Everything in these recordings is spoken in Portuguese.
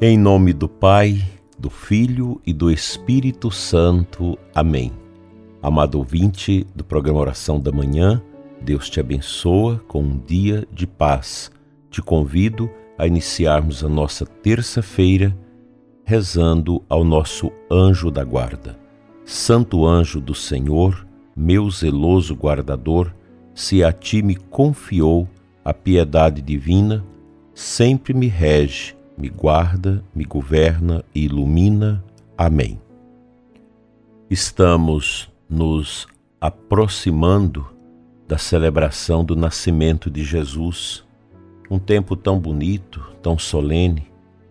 Em nome do Pai, do Filho e do Espírito Santo. Amém. Amado ouvinte do programa Oração da Manhã, Deus te abençoa com um dia de paz. Te convido a iniciarmos a nossa terça-feira rezando ao nosso anjo da guarda. Santo anjo do Senhor, meu zeloso guardador, se a ti me confiou a piedade divina, sempre me rege me guarda, me governa e ilumina. Amém. Estamos nos aproximando da celebração do nascimento de Jesus, um tempo tão bonito, tão solene,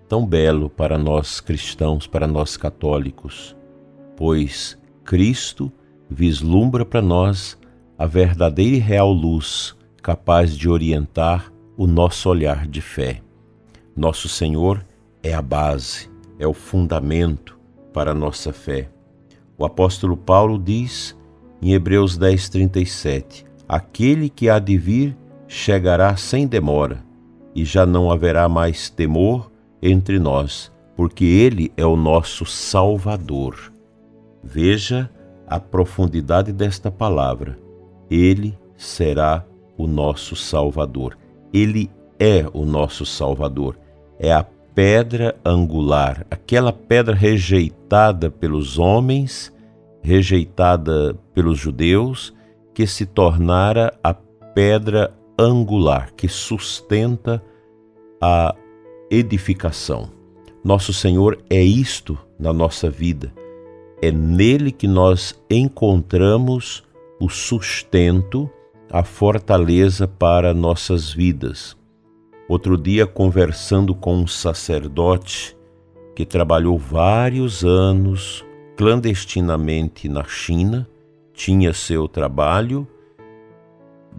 tão belo para nós cristãos, para nós católicos, pois Cristo vislumbra para nós a verdadeira e real luz capaz de orientar o nosso olhar de fé. Nosso Senhor é a base, é o fundamento para a nossa fé. O apóstolo Paulo diz em Hebreus 10:37: Aquele que há de vir chegará sem demora, e já não haverá mais temor entre nós, porque ele é o nosso Salvador. Veja a profundidade desta palavra. Ele será o nosso Salvador. Ele é o nosso Salvador é a pedra angular, aquela pedra rejeitada pelos homens, rejeitada pelos judeus, que se tornara a pedra angular que sustenta a edificação. Nosso Senhor é isto na nossa vida. É nele que nós encontramos o sustento, a fortaleza para nossas vidas. Outro dia, conversando com um sacerdote que trabalhou vários anos clandestinamente na China, tinha seu trabalho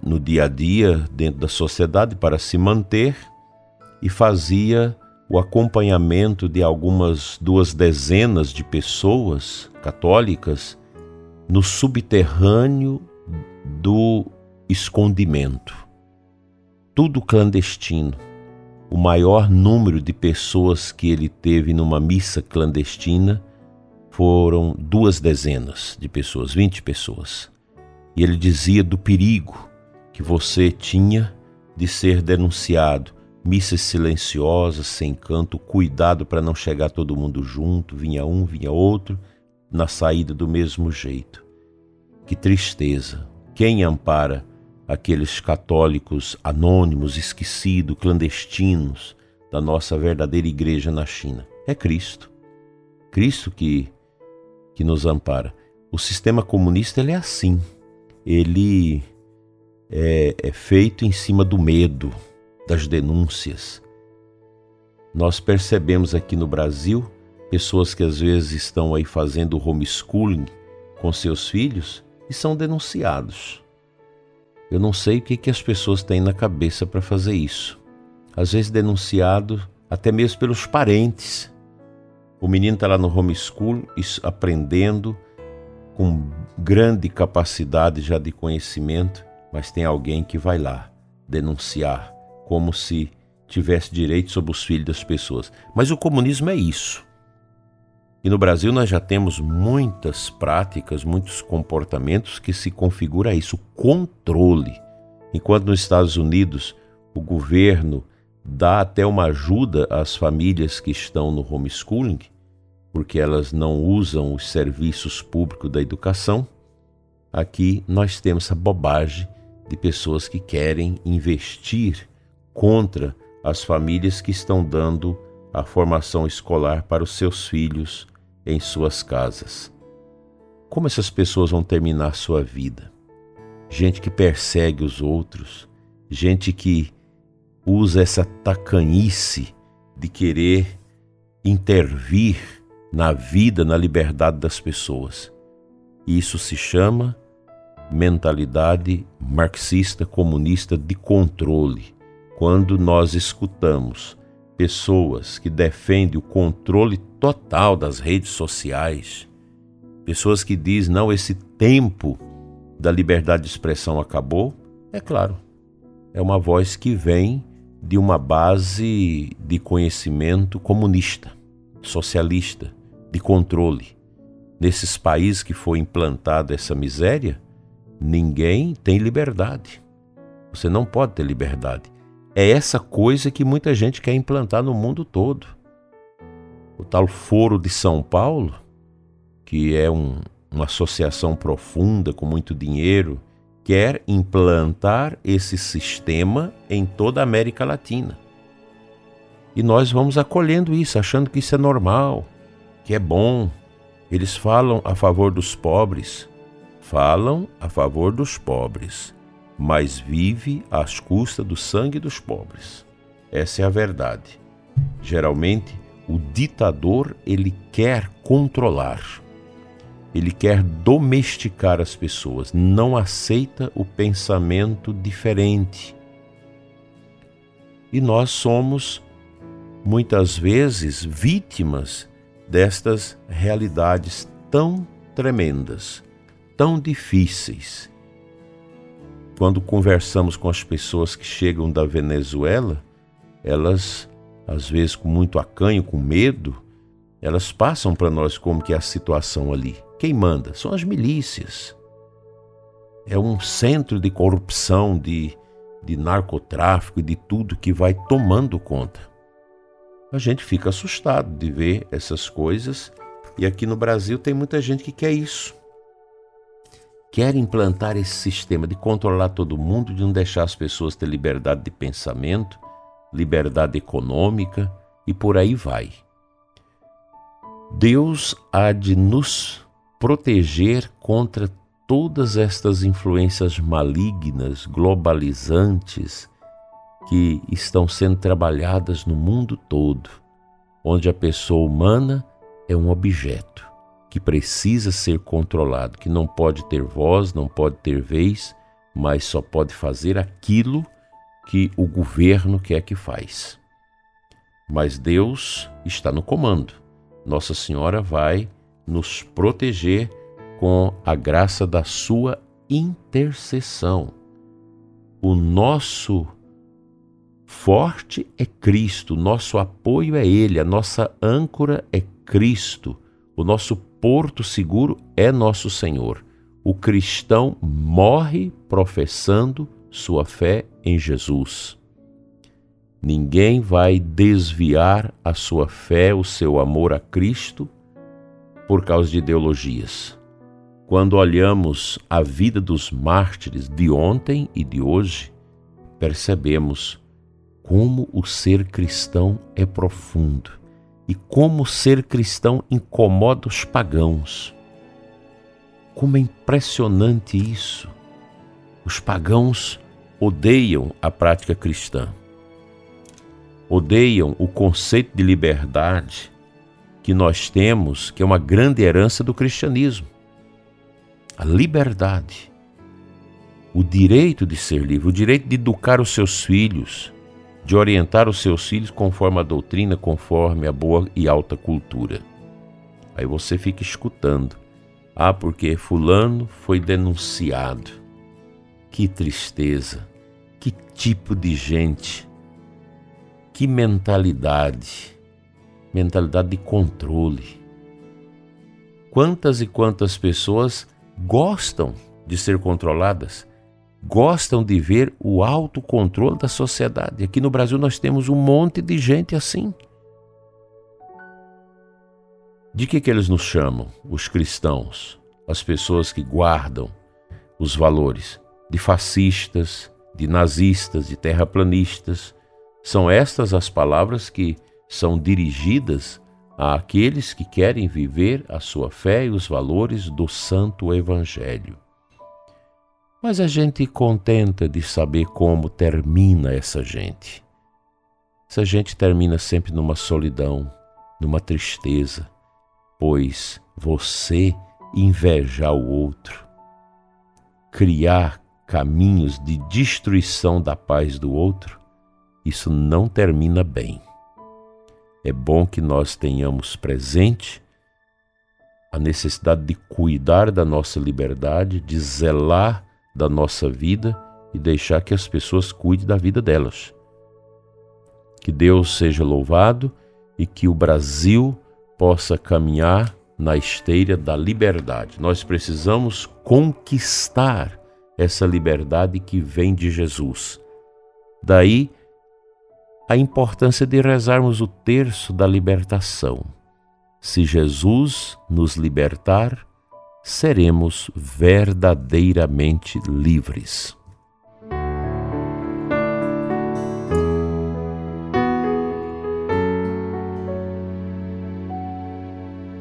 no dia a dia dentro da sociedade para se manter e fazia o acompanhamento de algumas duas dezenas de pessoas católicas no subterrâneo do escondimento tudo clandestino. O maior número de pessoas que ele teve numa missa clandestina foram duas dezenas de pessoas, vinte pessoas. E ele dizia do perigo que você tinha de ser denunciado. Missas silenciosas, sem canto, cuidado para não chegar todo mundo junto, vinha um, vinha outro, na saída do mesmo jeito. Que tristeza! Quem ampara aqueles católicos anônimos, esquecidos, clandestinos da nossa verdadeira igreja na China. É Cristo. Cristo que, que nos ampara. O sistema comunista ele é assim. Ele é, é feito em cima do medo, das denúncias. Nós percebemos aqui no Brasil pessoas que às vezes estão aí fazendo homeschooling com seus filhos e são denunciados. Eu não sei o que, que as pessoas têm na cabeça para fazer isso. Às vezes denunciado até mesmo pelos parentes. O menino está lá no homeschool aprendendo com grande capacidade já de conhecimento, mas tem alguém que vai lá denunciar como se tivesse direito sobre os filhos das pessoas. Mas o comunismo é isso. E no Brasil nós já temos muitas práticas, muitos comportamentos que se configura isso, controle. Enquanto nos Estados Unidos o governo dá até uma ajuda às famílias que estão no homeschooling, porque elas não usam os serviços públicos da educação, aqui nós temos essa bobagem de pessoas que querem investir contra as famílias que estão dando a formação escolar para os seus filhos em suas casas. Como essas pessoas vão terminar sua vida? Gente que persegue os outros, gente que usa essa tacanice de querer intervir na vida, na liberdade das pessoas. Isso se chama mentalidade marxista comunista de controle. Quando nós escutamos pessoas que defendem o controle total das redes sociais, pessoas que dizem não, esse tempo da liberdade de expressão acabou, é claro, é uma voz que vem de uma base de conhecimento comunista, socialista, de controle. Nesses países que foi implantada essa miséria, ninguém tem liberdade. Você não pode ter liberdade. É essa coisa que muita gente quer implantar no mundo todo. O tal Foro de São Paulo, que é um, uma associação profunda com muito dinheiro, quer implantar esse sistema em toda a América Latina. E nós vamos acolhendo isso, achando que isso é normal, que é bom. Eles falam a favor dos pobres, falam a favor dos pobres, mas vive às custas do sangue dos pobres. Essa é a verdade. Geralmente, o ditador ele quer controlar ele quer domesticar as pessoas, não aceita o pensamento diferente. E nós somos, muitas vezes, vítimas destas realidades tão tremendas, tão difíceis. Quando conversamos com as pessoas que chegam da Venezuela, elas, às vezes com muito acanho, com medo, elas passam para nós como que é a situação ali. Quem manda? São as milícias. É um centro de corrupção, de, de narcotráfico, de tudo que vai tomando conta. A gente fica assustado de ver essas coisas e aqui no Brasil tem muita gente que quer isso. Quer implantar esse sistema de controlar todo mundo, de não deixar as pessoas ter liberdade de pensamento, liberdade econômica e por aí vai. Deus há de nos proteger contra todas estas influências malignas, globalizantes, que estão sendo trabalhadas no mundo todo, onde a pessoa humana é um objeto que precisa ser controlado, que não pode ter voz, não pode ter vez, mas só pode fazer aquilo que o governo quer que faz. Mas Deus está no comando. Nossa Senhora vai nos proteger com a graça da sua intercessão. O nosso forte é Cristo, nosso apoio é Ele, a nossa âncora é Cristo, o nosso porto seguro é nosso Senhor. O cristão morre professando sua fé em Jesus. Ninguém vai desviar a sua fé, o seu amor a Cristo por causa de ideologias. Quando olhamos a vida dos mártires de ontem e de hoje, percebemos como o ser cristão é profundo e como ser cristão incomoda os pagãos. Como é impressionante isso! Os pagãos odeiam a prática cristã, odeiam o conceito de liberdade, que nós temos, que é uma grande herança do cristianismo. A liberdade, o direito de ser livre, o direito de educar os seus filhos, de orientar os seus filhos conforme a doutrina, conforme a boa e alta cultura. Aí você fica escutando. Ah, porque Fulano foi denunciado. Que tristeza! Que tipo de gente! Que mentalidade! mentalidade de controle. Quantas e quantas pessoas gostam de ser controladas, gostam de ver o autocontrole da sociedade. Aqui no Brasil nós temos um monte de gente assim. De que, que eles nos chamam, os cristãos, as pessoas que guardam os valores? De fascistas, de nazistas, de terraplanistas. São estas as palavras que são dirigidas àqueles que querem viver a sua fé e os valores do Santo Evangelho. Mas a gente contenta de saber como termina essa gente. Essa gente termina sempre numa solidão, numa tristeza, pois você invejar o outro, criar caminhos de destruição da paz do outro, isso não termina bem. É bom que nós tenhamos presente a necessidade de cuidar da nossa liberdade, de zelar da nossa vida e deixar que as pessoas cuidem da vida delas. Que Deus seja louvado e que o Brasil possa caminhar na esteira da liberdade. Nós precisamos conquistar essa liberdade que vem de Jesus. Daí a importância de rezarmos o terço da libertação. Se Jesus nos libertar, seremos verdadeiramente livres.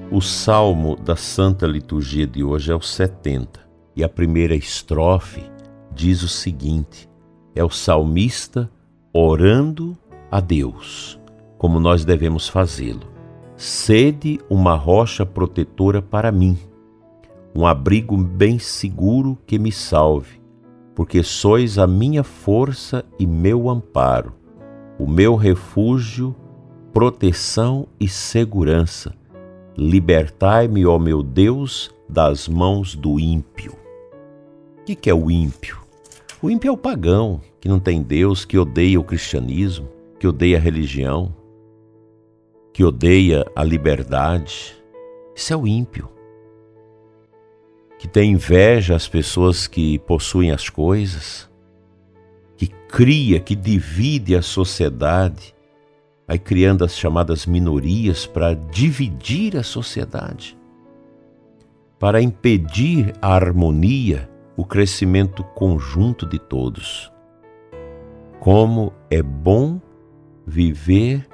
O salmo da Santa Liturgia de hoje é o 70 e a primeira estrofe diz o seguinte: é o salmista orando a Deus, como nós devemos fazê-lo. Sede uma rocha protetora para mim, um abrigo bem seguro que me salve, porque sois a minha força e meu amparo, o meu refúgio, proteção e segurança Libertai-me, ó meu Deus, das mãos do ímpio. O que, é o ímpio? O ímpio é o pagão, que não tem Deus, que odeia o cristianismo, que odeia a religião, que odeia a liberdade. Isso é o ímpio. Que tem inveja às pessoas que possuem as coisas, que cria, que divide a sociedade, vai criando as chamadas minorias para dividir a sociedade, para impedir a harmonia, o crescimento conjunto de todos. Como é bom viver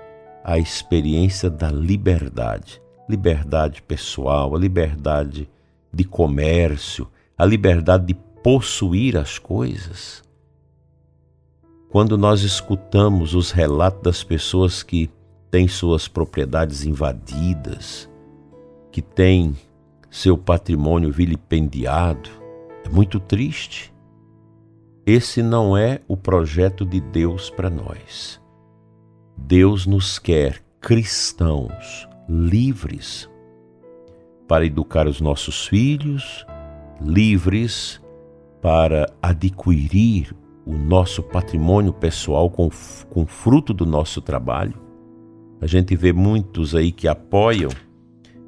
a experiência da liberdade, liberdade pessoal, a liberdade de comércio, a liberdade de possuir as coisas quando nós escutamos os relatos das pessoas que têm suas propriedades invadidas, que têm seu patrimônio vilipendiado, é muito triste. Esse não é o projeto de Deus para nós. Deus nos quer cristãos livres para educar os nossos filhos, livres para adquirir o nosso patrimônio pessoal com, com fruto do nosso trabalho. A gente vê muitos aí que apoiam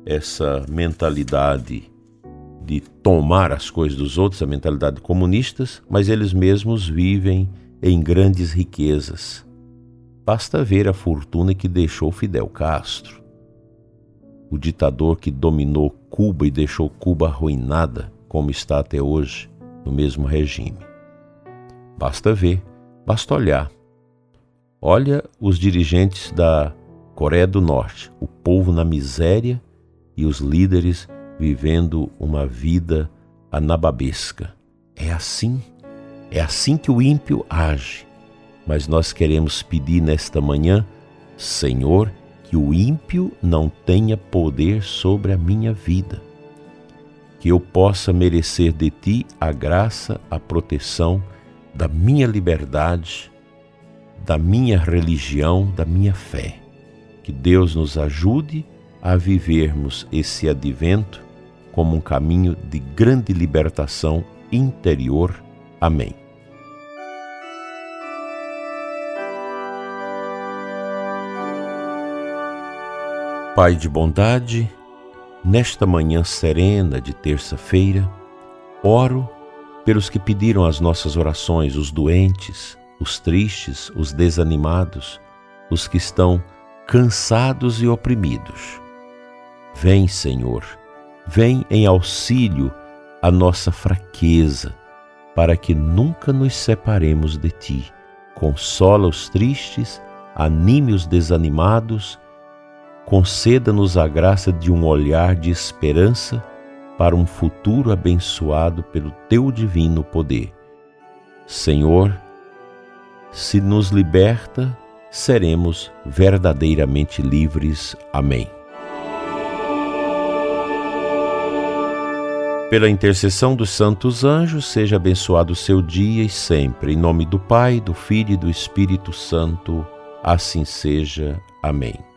essa mentalidade de tomar as coisas dos outros, a mentalidade comunistas, mas eles mesmos vivem em grandes riquezas. Basta ver a fortuna que deixou Fidel Castro, o ditador que dominou Cuba e deixou Cuba arruinada, como está até hoje, no mesmo regime. Basta ver, basta olhar. Olha os dirigentes da Coreia do Norte, o povo na miséria e os líderes vivendo uma vida anababesca. É assim, é assim que o ímpio age. Mas nós queremos pedir nesta manhã, Senhor, que o ímpio não tenha poder sobre a minha vida. Que eu possa merecer de ti a graça, a proteção, da minha liberdade, da minha religião, da minha fé. Que Deus nos ajude a vivermos esse advento como um caminho de grande libertação interior. Amém. Pai de bondade, nesta manhã serena de terça-feira, oro pelos que pediram as nossas orações, os doentes, os tristes, os desanimados, os que estão cansados e oprimidos. Vem, Senhor, vem em auxílio à nossa fraqueza, para que nunca nos separemos de Ti. Consola os tristes, anime os desanimados, conceda-nos a graça de um olhar de esperança para um futuro abençoado pelo teu divino poder. Senhor, se nos liberta, seremos verdadeiramente livres. Amém. Pela intercessão dos santos anjos, seja abençoado o seu dia e sempre. Em nome do Pai, do Filho e do Espírito Santo, assim seja. Amém.